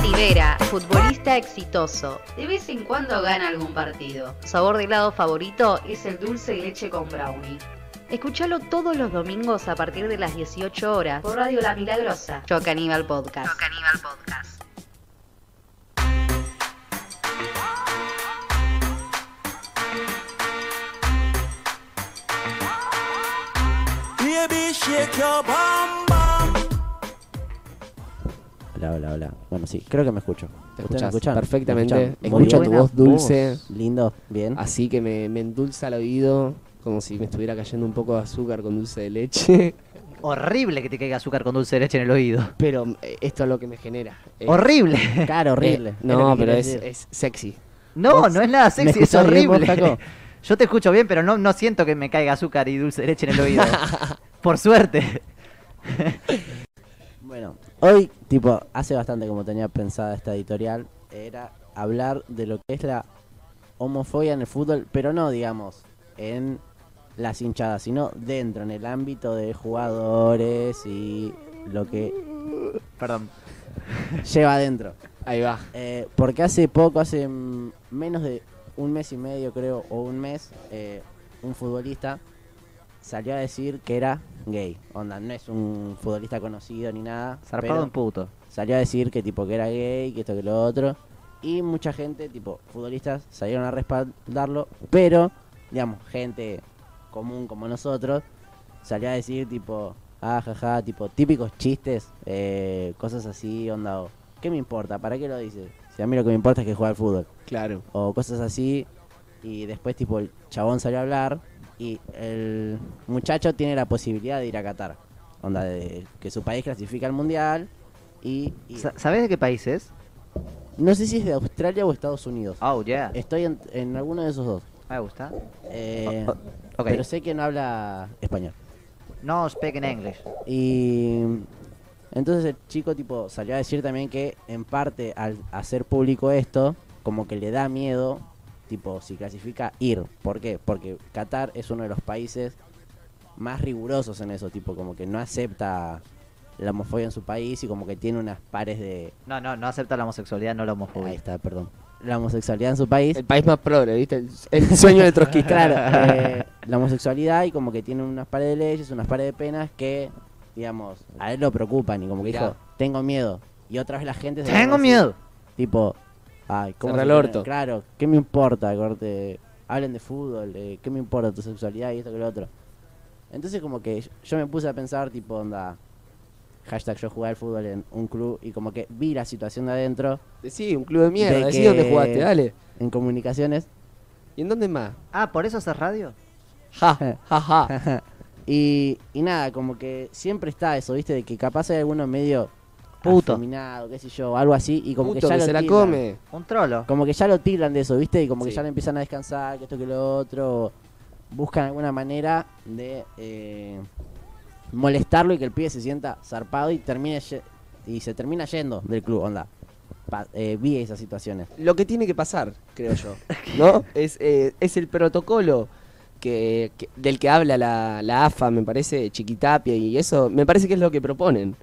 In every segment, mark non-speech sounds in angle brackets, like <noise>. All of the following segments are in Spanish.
Mati Vera, futbolista exitoso. De vez en cuando gana algún partido. Sabor de helado favorito es el dulce de leche con brownie. Escúchalo todos los domingos a partir de las 18 horas por Radio La Milagrosa. Yo Caníbal Podcast. Yo Caníbal Podcast. Hola, hola, hola. Bueno, sí, creo que me escucho. Te ¿Ustedes me escuchas escuchan? perfectamente. ¿Me escuchan? Muy Escucho bien. tu voz dulce, Lindo, bien. así que me, me endulza el oído, como si me estuviera cayendo un poco de azúcar con dulce de leche. <laughs> Horrible que te caiga azúcar con dulce de leche en el oído. Pero eh, esto es lo que me genera. Eh, Horrible. <laughs> Claro, horrible. eh, no, pero es, es sexy. No, ¿Vos no es nada sexy, es bien, horrible. Jaco? <laughs> Yo te escucho bien, pero no, no siento que me caiga azúcar y dulce de leche en el oído. Por suerte. Bueno, hoy, tipo, hace bastante como tenía pensada esta editorial, era hablar de lo que es la homofobia en el fútbol, pero no, digamos, en las hinchadas, sino dentro, en el ámbito de jugadores y lo que Perdón. lleva adentro. Ahí va. Eh, porque hace poco, hace menos de un mes y medio creo, o un mes, eh, un futbolista salió a decir que era gay. Onda, no es un futbolista conocido ni nada. Zarpado un puto. salió a decir que tipo que era gay, que esto que lo otro. Y mucha gente, tipo, futbolistas, salieron a respaldarlo, pero, digamos, gente común como nosotros, salió a decir tipo, ah, jaja, tipo, típicos chistes, eh, cosas así, onda, o, ¿qué me importa? ¿Para qué lo dices? Si a mí lo que me importa es que juega al fútbol. Claro. O cosas así, y después tipo el chabón salió a hablar y el muchacho tiene la posibilidad de ir a Qatar. Onda, de que su país clasifica al mundial y, y- Sa- ¿Sabes de qué país es? no sé si es de Australia o Estados Unidos. Oh, yeah. Estoy en, en alguno de esos dos. Me gusta. Eh, Oh, Ok. Pero sé que no habla español. No speak in English. Y entonces el chico tipo salió a decir también que en parte al hacer público esto, como que le da miedo, tipo si clasifica ir. ¿Por qué? Porque Qatar es uno de los países más rigurosos en eso, tipo como que no acepta la homofobia en su país y como que tiene unas pares de... No, no, no acepta la homosexualidad, no la Ahí homofobia. está, perdón. La homosexualidad en su país. El país más progre, ¿viste? El, el <laughs> sueño de trotskista. Claro, eh, la homosexualidad y como que tiene unas pares de leyes, unas pares de penas que, digamos, a él lo preocupan y como que Mirá. dijo, tengo miedo. Y otra vez la gente se Tengo miedo. Tipo, ay, ¿cómo se el orto. Claro, ¿qué me importa? Corte, hablen de fútbol, eh, ¿qué me importa tu sexualidad y esto que lo otro? Entonces como que yo me puse a pensar, tipo, onda, hashtag yo jugué al fútbol en un club y como que vi la situación de adentro Decí, un club de mierda. De Decí dónde jugaste, dale. en comunicaciones ¿Y en dónde más? Ah, ¿por eso haces radio? Ja, <laughs> ja, ja. y, y nada, como que siempre está eso, ¿viste? De que capaz hay alguno medio Puto. afeminado, qué sé yo, algo así, y como Puto que ya que lo se la come. Un trolo. Como que ya lo tiran de eso, ¿viste? Y como que ya le empiezan a descansar, que esto que lo otro. Buscan alguna manera de eh, molestarlo y que el pibe se sienta zarpado y termine y se termina yendo del club, onda. Pa- eh, vi esas situaciones. Lo que tiene que pasar, creo yo. <laughs> ¿No? Es, eh, es el protocolo que, que- del que habla la, la AFA, me parece, Chiquitapia, y eso, me parece que es lo que proponen.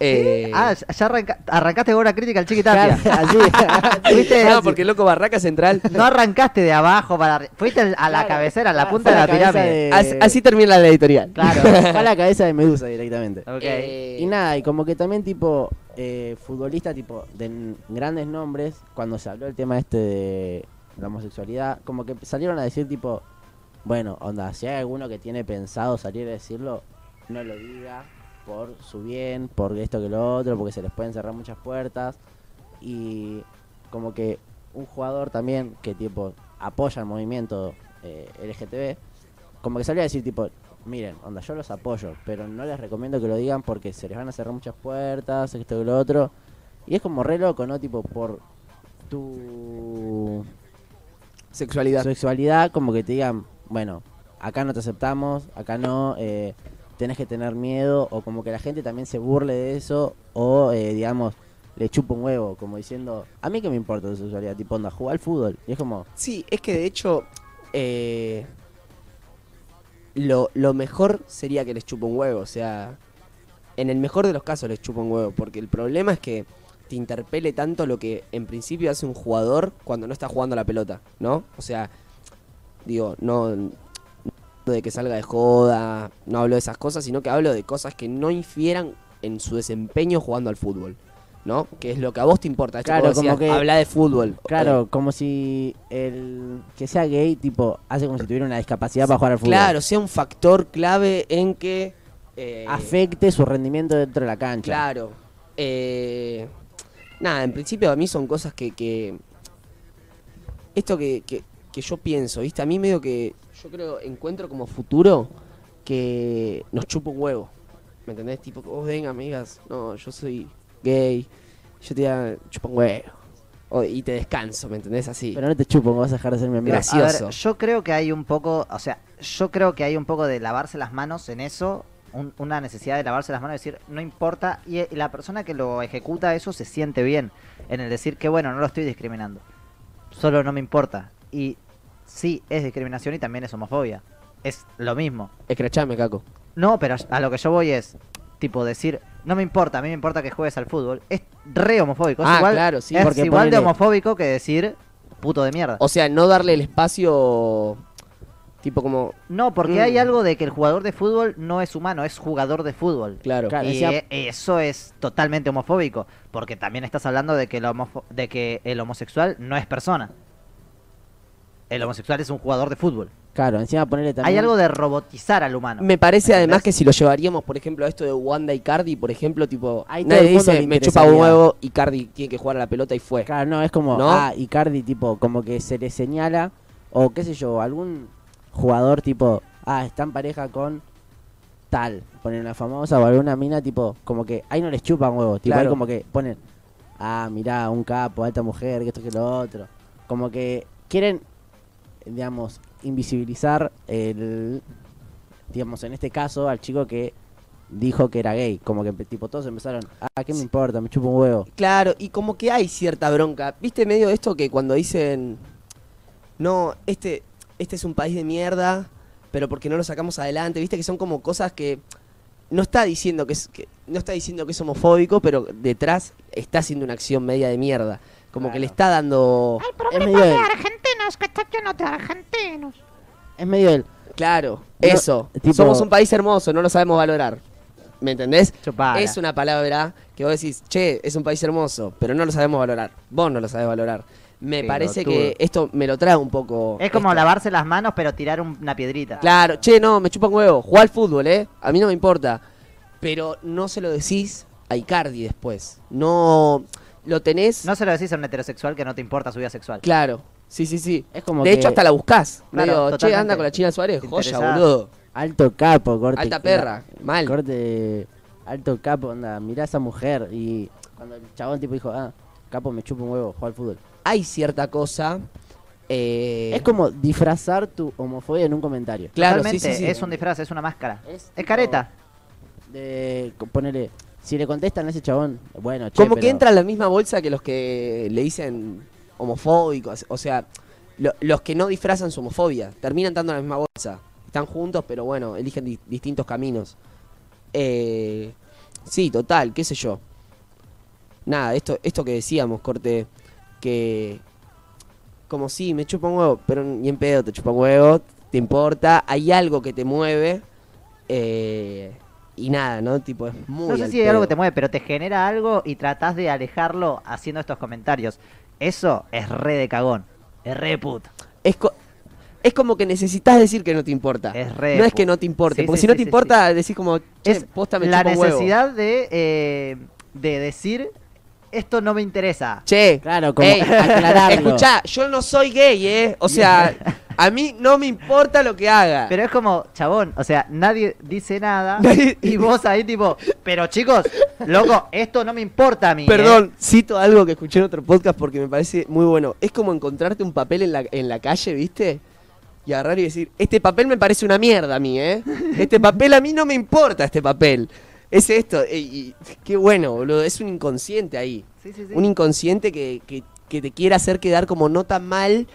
Eh, Ah, ya arranca- arrancaste con una crítica al chiquitapia. Así. <laughs> <laughs> Fuiste- no, porque loco, Barraca Central. No arrancaste de abajo para arri- Fuiste a la Claro, cabecera, a la fue- punta de la cabeza pirámide. de- Así, así termina la editorial. Claro, <laughs> fue a la cabeza de Medusa directamente. Eh, Y nada, y como que también tipo eh, futbolista tipo de grandes nombres, cuando se habló el tema este de la homosexualidad, como que salieron a decir tipo, bueno, onda, si hay alguno que tiene pensado salir a decirlo, no lo diga por su bien, por esto que lo otro, porque se les pueden cerrar muchas puertas. Y como que un jugador también que tipo apoya el movimiento eh, LGTB, como que salió a decir tipo, miren, onda, yo los apoyo, pero no les recomiendo que lo digan porque se les van a cerrar muchas puertas, esto y lo otro. Y es como re loco, ¿no? Tipo, por tu Sexualidad. sexualidad, como que te digan, bueno, acá no te aceptamos, acá no, eh, tenés que tener miedo, o como que la gente también se burle de eso, o eh, digamos, le chupa un huevo, como diciendo, a mí que me importa tu sexualidad, tipo, onda, jugar al fútbol. Y es como, Sí, es que de hecho, eh, lo, lo mejor sería que les chupa un huevo. O sea, en el mejor de los casos les chupa un huevo. Porque el problema es que te interpele tanto lo que en principio hace un jugador cuando no está jugando la pelota, ¿no? O sea, digo, no de que salga de joda, no hablo de esas cosas, sino que hablo de cosas que no infieran en su desempeño jugando al fútbol, ¿no? Que es lo que a vos te importa. Claro, como como decías, que- habla de fútbol. Claro, como si el que sea gay, tipo, hace como si tuviera una discapacidad para jugar al fútbol. Claro, sea un factor clave en que... eh, Afecte su rendimiento dentro de la cancha. Claro. Eh, nada, en principio a mí son cosas que... que- esto que, que- que yo pienso, ¿viste? A mí medio que yo creo, encuentro como futuro que nos chupa un huevo. ¿Me entendés? Tipo, vos venga, amigas, no, yo soy gay, yo te chupa un huevo. O- y te descanso, ¿me entendés? Así. Pero no te chupo, vas a dejar de ser mi amigo. Gracias. A ver, Gracioso. yo creo que hay un poco, o sea, yo creo que hay un poco de lavarse las manos en eso, un- una necesidad de lavarse las manos y decir, no importa, y, y la persona que lo ejecuta eso se siente bien en el decir que, bueno, no lo estoy discriminando, solo no me importa. Y sí, es discriminación y también es homofobia, es lo mismo. Escrachame, Caco. No, pero a lo que yo voy es, tipo, decir, no me importa, a mí me importa que juegues al fútbol, es re homofóbico, es Ah, igual, claro, sí, es porque igual de homofóbico que decir puto de mierda. O sea, no darle el espacio... Tipo como... No, porque Mm. hay algo de que el jugador de fútbol no es humano, es jugador de fútbol. Claro. Claro. y decía- eso es totalmente homofóbico, porque también estás hablando de que, el homofo- de que el homosexual no es persona. El homosexual es un jugador de fútbol. Claro, encima ponerle también. Hay algo de robotizar al humano. Me parece ¿Entendés? además que si lo llevaríamos, por ejemplo, a esto de Wanda y Cardi, por ejemplo, tipo, Ahí todo nadie el mundo dice, me chupa un interesaría". huevo y Cardi tiene que jugar a la pelota y fue. Claro, no, es como, ¿No? ah, Icardi, tipo, como que se le señala, o qué sé yo, algún jugador, tipo, ah, está en pareja con tal, ponen una famosa o alguna mina, tipo, como que ahí no les chupan huevos, tipo, ahí como que ponen, ah, mirá, un capo, alta mujer, que esto que lo otro. Como que quieren, digamos, invisibilizar el, digamos, en este caso, al chico que dijo que era gay, como que tipo todos empezaron, ah, ¿qué me importa? Me chupa un huevo. Claro, y como que hay cierta bronca. ¿Viste medio esto que cuando dicen, no, este, este es un país de mierda, pero porque no lo sacamos adelante? ¿Viste que son como cosas que no está diciendo que es, que, no está diciendo que es homofóbico, pero detrás está haciendo una acción media de mierda? Como que le está dando... Es medio el- argentinos que está lleno de argentinos. es medio el, Claro, No, eso. tipo- Somos un país hermoso, no lo sabemos valorar. ¿Me entendés? Chupala. Es una palabra que vos decís, che, es un país hermoso, pero no lo sabemos valorar. Vos no lo sabés valorar. Me parece que esto me lo trae un poco. Es como esto. lavarse las manos pero tirar un- una piedrita. Claro, che, no, me chupa un huevo. Juega al fútbol, ¿eh? A mí no me importa. Pero no se lo decís a Icardi después. No. Lo tenés. No se lo decís a un heterosexual que no te importa su vida sexual. Claro. Sí, sí, sí. Es como de que- hecho, hasta la buscás. Claro, Medio, che, anda con la China Suárez. Joya, boludo. alto capo, corte. Alta perra. Mal. Corte, alto capo, onda, mirá a esa mujer. Y cuando el chabón tipo dijo, ah, capo me chupa un huevo, juega al fútbol. Hay cierta cosa. eh, Es como disfrazar tu homofobia en un comentario. Claro, sí, Totalmente, sí, sí. es un disfraz, es una máscara. Es careta. De ponerle, si le contestan a ese chabón, bueno, che, como que entra en la misma bolsa que los que le dicen homofóbicos. O sea, lo- los que no disfrazan su homofobia. Terminan en la misma bolsa. Están juntos, pero bueno, eligen di- distintos caminos. Eh, sí, total, qué sé yo. Nada, esto, esto que decíamos, corte, que como sí, me chupa un huevo, pero ni en pedo te chupa un huevo, te importa, hay algo que te mueve, eh, y nada, ¿no? Tipo, es muy No sé si hay algo que te mueve, pero te genera algo y tratás de alejarlo haciendo estos comentarios. Eso es re de cagón. Es re de puto. Es, co- es como que necesitas decir que no te importa. Es re no es que no te importe, Sí, porque sí, si no te sí, importa, decís como, che, Es posta me la huevo. necesidad de, eh, de decir esto no me interesa. Che, Claro, como ey, aclararlo. escuchá, yo no soy gay, ¿eh? O sea, <laughs> a mí no me importa lo que haga. Pero es como, chabón, o sea, nadie dice nada <laughs> y vos ahí tipo, pero chicos, loco, esto no me importa a mí. ¿eh?". Perdón, cito algo que escuché en otro podcast porque me parece muy bueno. Es como encontrarte un papel en la, en la calle, ¿viste? Y agarrar y decir, este papel me parece una mierda a mí, ¿eh? Este papel a mí no me importa, este papel. Es esto. Y, y- qué bueno, boludo. Es un inconsciente ahí. Sí, sí, sí. Un inconsciente que, que- que te quiere hacer quedar como no tan mal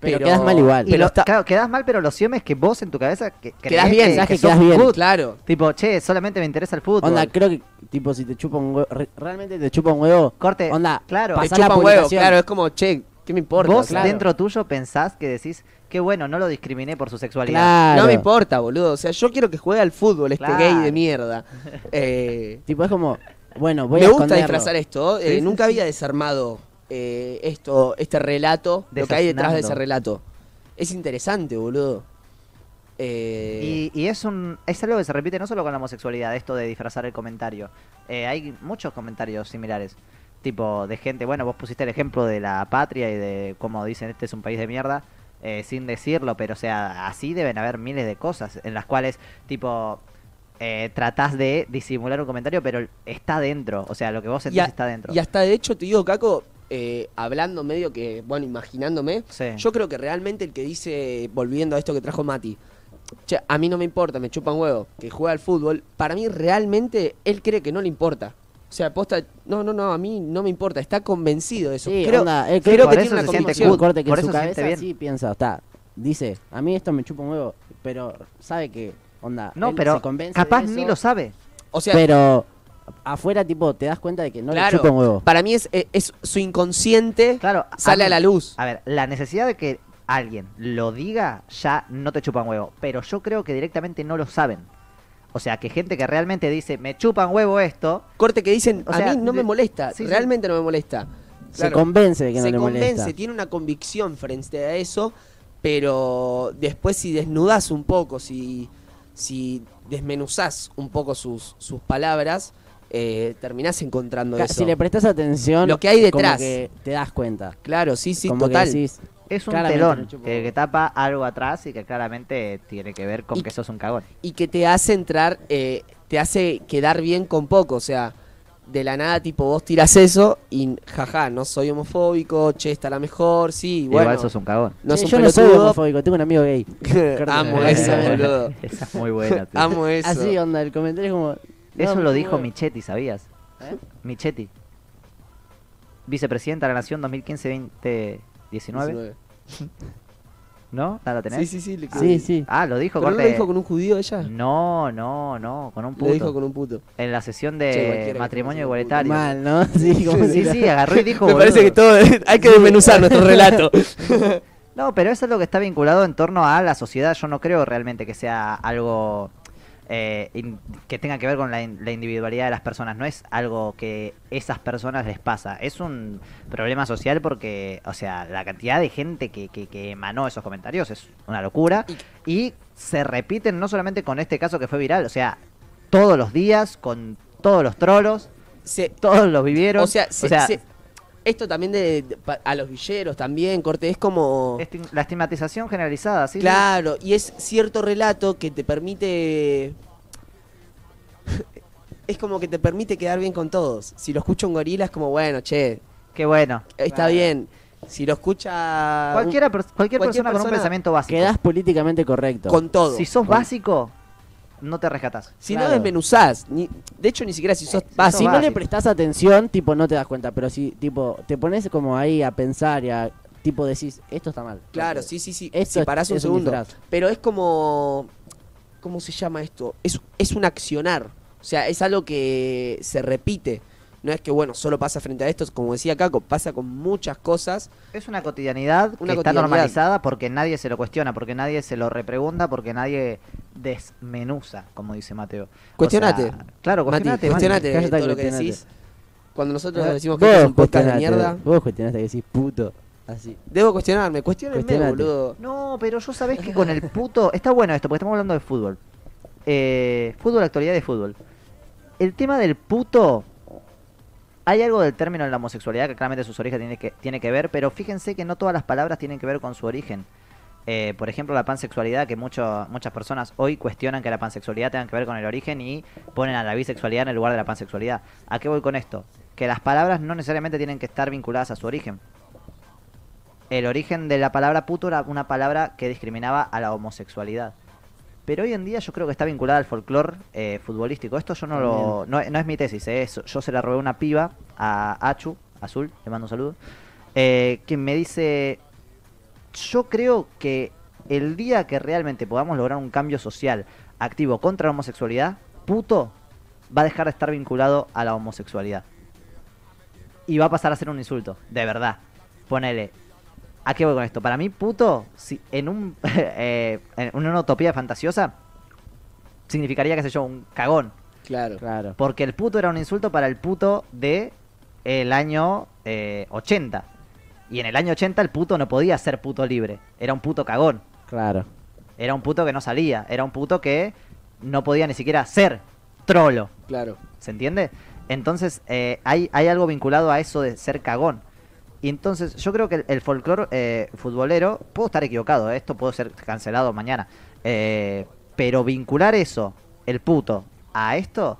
Pero quedas mal igual. Y Pero lo- claro, quedás mal, pero lo cierto es que vos en tu cabeza que, creés bien, que, que que sos quedás bien. good. Claro. Tipo, che, solamente me interesa el fútbol. Onda, creo que, tipo, si te chupa un huevo, re- realmente te chupa un huevo, Corte, onda, claro. Te chupa un huevo, claro, es como, che, ¿qué me importa? vos Claro. dentro tuyo pensás que decís, qué bueno, no lo discriminé por su sexualidad. Claro. No me importa, boludo. O sea, yo quiero que juegue al fútbol este gay de mierda. <laughs> Eh, Tipo, es como, bueno, voy me a gusta esconderlo. disfrazar esto. eh, sí, nunca sí. había desarmado eh, esto, este relato, lo que hay detrás de ese relato. Es interesante, boludo. Eh, Y, y es un es algo que se repite no solo con la homosexualidad, esto de disfrazar el comentario. Eh, hay muchos comentarios similares. Tipo, de gente, bueno, vos pusiste el ejemplo de la patria y de cómo dicen este es un país de mierda, eh, sin decirlo, pero o sea, así deben haber miles de cosas en las cuales, tipo, eh, tratás de disimular un comentario, pero está dentro. O sea, lo que vos sentís a- está dentro. y hasta de hecho, te digo, Caco, eh, hablando medio que, bueno, imaginándome, Sí. yo creo que realmente el que dice, volviendo a esto que trajo Mati, che, a mí no me importa, me chupa un huevo, que juega al fútbol, para mí realmente él cree que no le importa. O sea, posta, no, no, no, a mí no me importa, está convencido de eso. Sí, creo onda, él creo cree que tiene una convicción. corte que Por en su cabeza bien. sí piensa, está, dice, a mí esto me chupa un huevo, pero sabe que, onda, no, él pero se convence capaz de ni lo sabe. O sea, pero afuera, tipo, te das cuenta de que no claro, le chupa un huevo. para mí es, es, es su inconsciente Claro, sale a, mí- la luz. A ver, la necesidad de que alguien lo diga ya no te chupan huevo, pero yo creo que directamente no lo saben. O sea, que gente que realmente dice, me chupan huevo esto, Corte que dicen, O a sea, mí no me molesta, sí, sí. realmente no me molesta. Se convence de que no se le convence, molesta. tiene una convicción frente a eso, pero después si desnudas un poco, si, si desmenuzás un poco sus, sus palabras, eh, terminás encontrando Ca- eso. Si le prestas atención, Lo que hay como detrás. que te das cuenta. Claro, sí, sí, como total. que decís, es un telón que, tapa algo atrás y que claramente tiene que ver con Y- que sos un cagón. y que te hace entrar, eh, te hace quedar bien con poco, o sea, de la nada tipo vos tiras eso y jaja, no soy homofóbico, che, está la mejor, sí, bueno. Igual sos un cagón. No "Che, es yo un no soy homofóbico, tengo un amigo gay. <laughs> Amo eso, boludo. <laughs> Esa es muy buena. tío. Amo eso. Así, onda, el comentario es como... Eso no, lo no, dijo no. Michetti, ¿sabías? ¿Eh? Michetti. Vicepresidenta de la Nación 2015-2019. 19. <laughs> ¿No? ¿No lo tenés? Sí, sí, sí. le- Sí, sí. Ah, lo dijo, ¿Pero no corte. lo dijo con un judío ella? No, no, no, con un Lo puto. dijo con un puto. En la sesión de matrimonio igualitario. Mal, ¿no? <laughs> Sí, como Sí, agarró y dijo. <laughs> Me parece que todo hay que desmenuzar nuestro relato. No, pero eso es lo que está vinculado en torno a la sociedad. Yo no creo realmente que sea algo eh, in- que tenga que ver con la, in- la individualidad de las personas. No es algo que esas personas les pasa. Es un problema social porque, o sea, la cantidad de gente que, que, que emanó esos comentarios es una locura. Y se repiten no solamente con este caso que fue viral, o sea, todos los días, con todos los trolos, Se- todos los vivieron. o sea, se- se- esto también de, de- pa- a los villeros también, corte, es como... esti- la estigmatización generalizada, ¿sí? Claro, y es cierto relato que te permite... es como que te permite quedar bien con todos. Si lo escucha un gorila es como, bueno, che, Qué bueno. está bien. Si lo escucha un- Cualquiera, pers- cualquier, cualquier persona, con un persona pensamiento básico. Quedás políticamente correcto. con todo. Si sos Con- básico, no te rescatás. Si Claro. no desmenuzás, ni, de hecho ni siquiera si sos sos Ah, si no le básico. prestás atención, tipo, no te das cuenta. Pero si, tipo, te pones como ahí a pensar y a, tipo, decís, esto está mal. Claro, sí, sí, sí. Esto si es- un es un segundo. pero es como. ¿Cómo se llama esto? Es, es un accionar. O sea, es algo que se repite. No es que, bueno, solo pasa frente a esto. Como decía Caco, pasa con muchas cosas. Es una cotidianidad Una que está cotidianidad. normalizada porque nadie se lo cuestiona, porque nadie se lo repregunta, porque nadie desmenuza, como dice Mateo. O Cuestionate. sea, claro, Mati, cuestionate. Mati. cuestionate Cállate, todo lo que decís. Cuando nosotros decimos que es un podcast de mierda, Vos cuestionaste que decís puto. Así. debo cuestionarme. Cuestionenme, boludo. No, pero yo sabés que con el puto... Está bueno esto, porque estamos hablando de fútbol. Eh, fútbol, actualidad de fútbol. El tema del puto... Hay algo del término en la homosexualidad que claramente sus orígenes tiene que, tiene que ver, pero fíjense que no todas las palabras tienen que ver con su origen. Eh, por ejemplo, la pansexualidad, que mucho, muchas personas hoy cuestionan que la pansexualidad tenga que ver con el origen y ponen a la bisexualidad en el lugar de la pansexualidad. ¿A qué voy con esto? Que las palabras no necesariamente tienen que estar vinculadas a su origen. El origen de la palabra puto era una palabra que discriminaba a la homosexualidad. Pero hoy en día yo creo que está vinculada al folclore eh, futbolístico. Esto yo no lo. No, no es mi tesis, eh, yo se la robé una piba, a Achu, Azul, le mando un saludo. eh, que me dice. yo creo que el día que realmente podamos lograr un cambio social activo contra la homosexualidad, puto va a dejar de estar vinculado a la homosexualidad. Y va a pasar a ser un insulto, de verdad. Ponele. ¿A qué voy con esto? Para mí, puto, si en, un, <laughs> eh, en una utopía fantasiosa, significaría, qué sé yo, un cagón. Claro. Claro. Porque el puto era un insulto para el puto de el año eh, 80. Y en el año 80 el puto no podía ser puto libre. Era un puto cagón. Claro. Era un puto que no salía. Era un puto que no podía ni siquiera ser trolo. Claro. ¿Se entiende? Entonces eh, hay, hay algo vinculado a eso de ser cagón. Y entonces yo creo que el, el folclore eh, futbolero, puedo estar equivocado, eh, esto puede ser cancelado mañana, eh, pero vincular eso, el puto, a esto,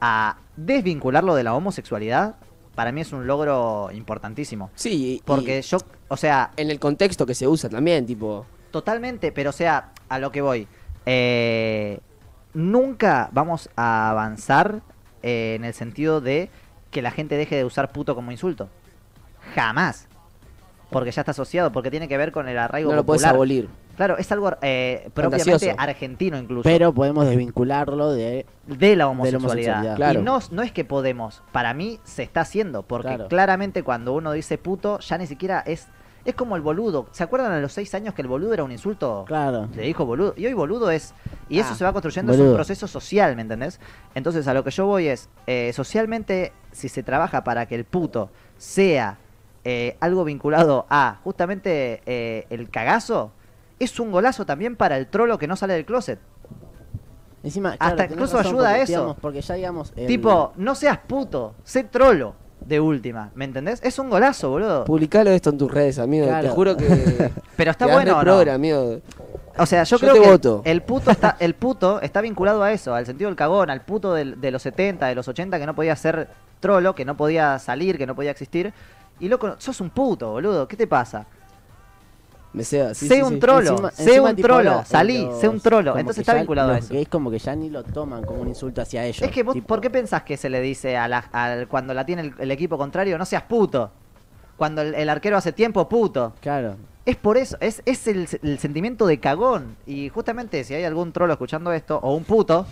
a desvincularlo de la homosexualidad, para mí es un logro importantísimo. Sí, y- Porque y yo, o sea, en el contexto que se usa también, tipo. Totalmente, pero o sea, a lo que voy. eh, nunca vamos a avanzar en el sentido de que la gente deje de usar puto como insulto. Jamás. Porque ya está asociado, porque tiene que ver con el arraigo No lo puedes popular. abolir. Claro, es algo eh, propiamente Fantasioso. argentino incluso. Pero podemos desvincularlo de. de la homosexualidad. homosexualidad. Claro. Y no, no es que podemos, para mí se está haciendo, porque Claro. claramente cuando uno dice puto, ya ni siquiera es... Es como el boludo. ¿Se acuerdan a los seis años que el boludo era un insulto? Claro. Le dijo boludo. Y hoy boludo es. Y eso Ah, se va construyendo, es boludo. un proceso social, ¿me entendés? Entonces a lo que yo voy es. eh, socialmente, si se trabaja para que el puto sea eh, algo vinculado a justamente eh, el cagazo, es un golazo también para el trolo que no sale del closet. Encima, Hasta incluso ayuda a eso. digamos, porque ya digamos. el- Tipo, no seas puto, sé trolo de última, ¿me entendés? Es un golazo, boludo. Publicalo esto en tus redes, amigo. Te juro que. <laughs> Pero está bueno, re ¿o no? amigo. O sea, yo, Yo creo que el- voto. El, puto está, el puto está vinculado a eso, al sentido del cagón, al puto del- de los 70, de los 80 que no podía ser trolo, que no podía salir, que no podía existir. Y loco, sos un puto, boludo, ¿qué te pasa? Me sea. Sí, sé sí, un sí. trolo, Encima- sé encima, un trolo, ahora, salí, los- sé un trolo. Entonces está ya vinculado a eso. gays como que ya ni lo toman como un insulto hacia ellos. Es que vos, tipo, ¿por qué pensás que se le dice a la, al- cuando la tiene el, el equipo contrario, no seas puto? Cuando el, el arquero hace tiempo, puto. Claro. Es por eso, es, es el, el sentimiento de cagón. Y justamente si hay algún trolo escuchando esto, o un puto,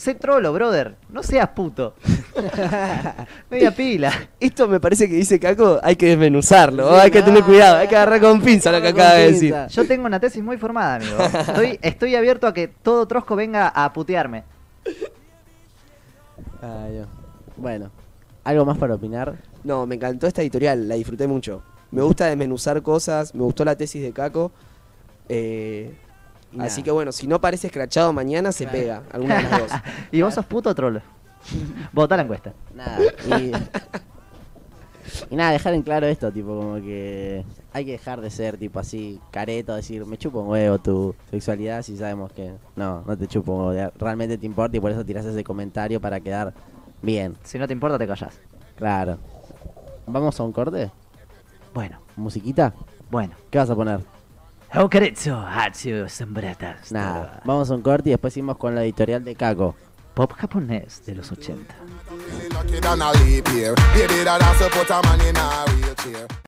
sé trolo, brother. No seas puto. <laughs> Media pila. Esto me parece que dice Caco, hay que desmenuzarlo, Sí, hay que tener cuidado, hay que agarrar con pinza lo que acaba de decir. Yo tengo una tesis muy formada, amigo. Estoy, <laughs> estoy abierto a que todo trosco venga a putearme. Bueno, ¿algo más para opinar? No, me encantó esta editorial, la disfruté mucho. Me gusta desmenuzar cosas, me gustó la tesis de Caco. eh, Así que bueno, si no parece escrachado mañana, se pega, alguna de las dos. <laughs> ¿Y vos sos puto o trolo? <laughs> Votá la encuesta. Nada. Y, <laughs> y nada, dejar en claro esto, tipo, como que hay que dejar de ser, tipo, así, careto, decir, me chupo un huevo tu sexualidad si sabemos que no, no te chupo un huevo, realmente te importa y por eso tiras ese comentario para quedar bien, Si no te importa, te callas. claro. ¿Vamos a un corte? Bueno, ¿Musiquita? bueno. ¿Qué vas a poner? Sombratas. Nada, vamos a un corte y después seguimos con la editorial de Caco. Pop japonés de los 80.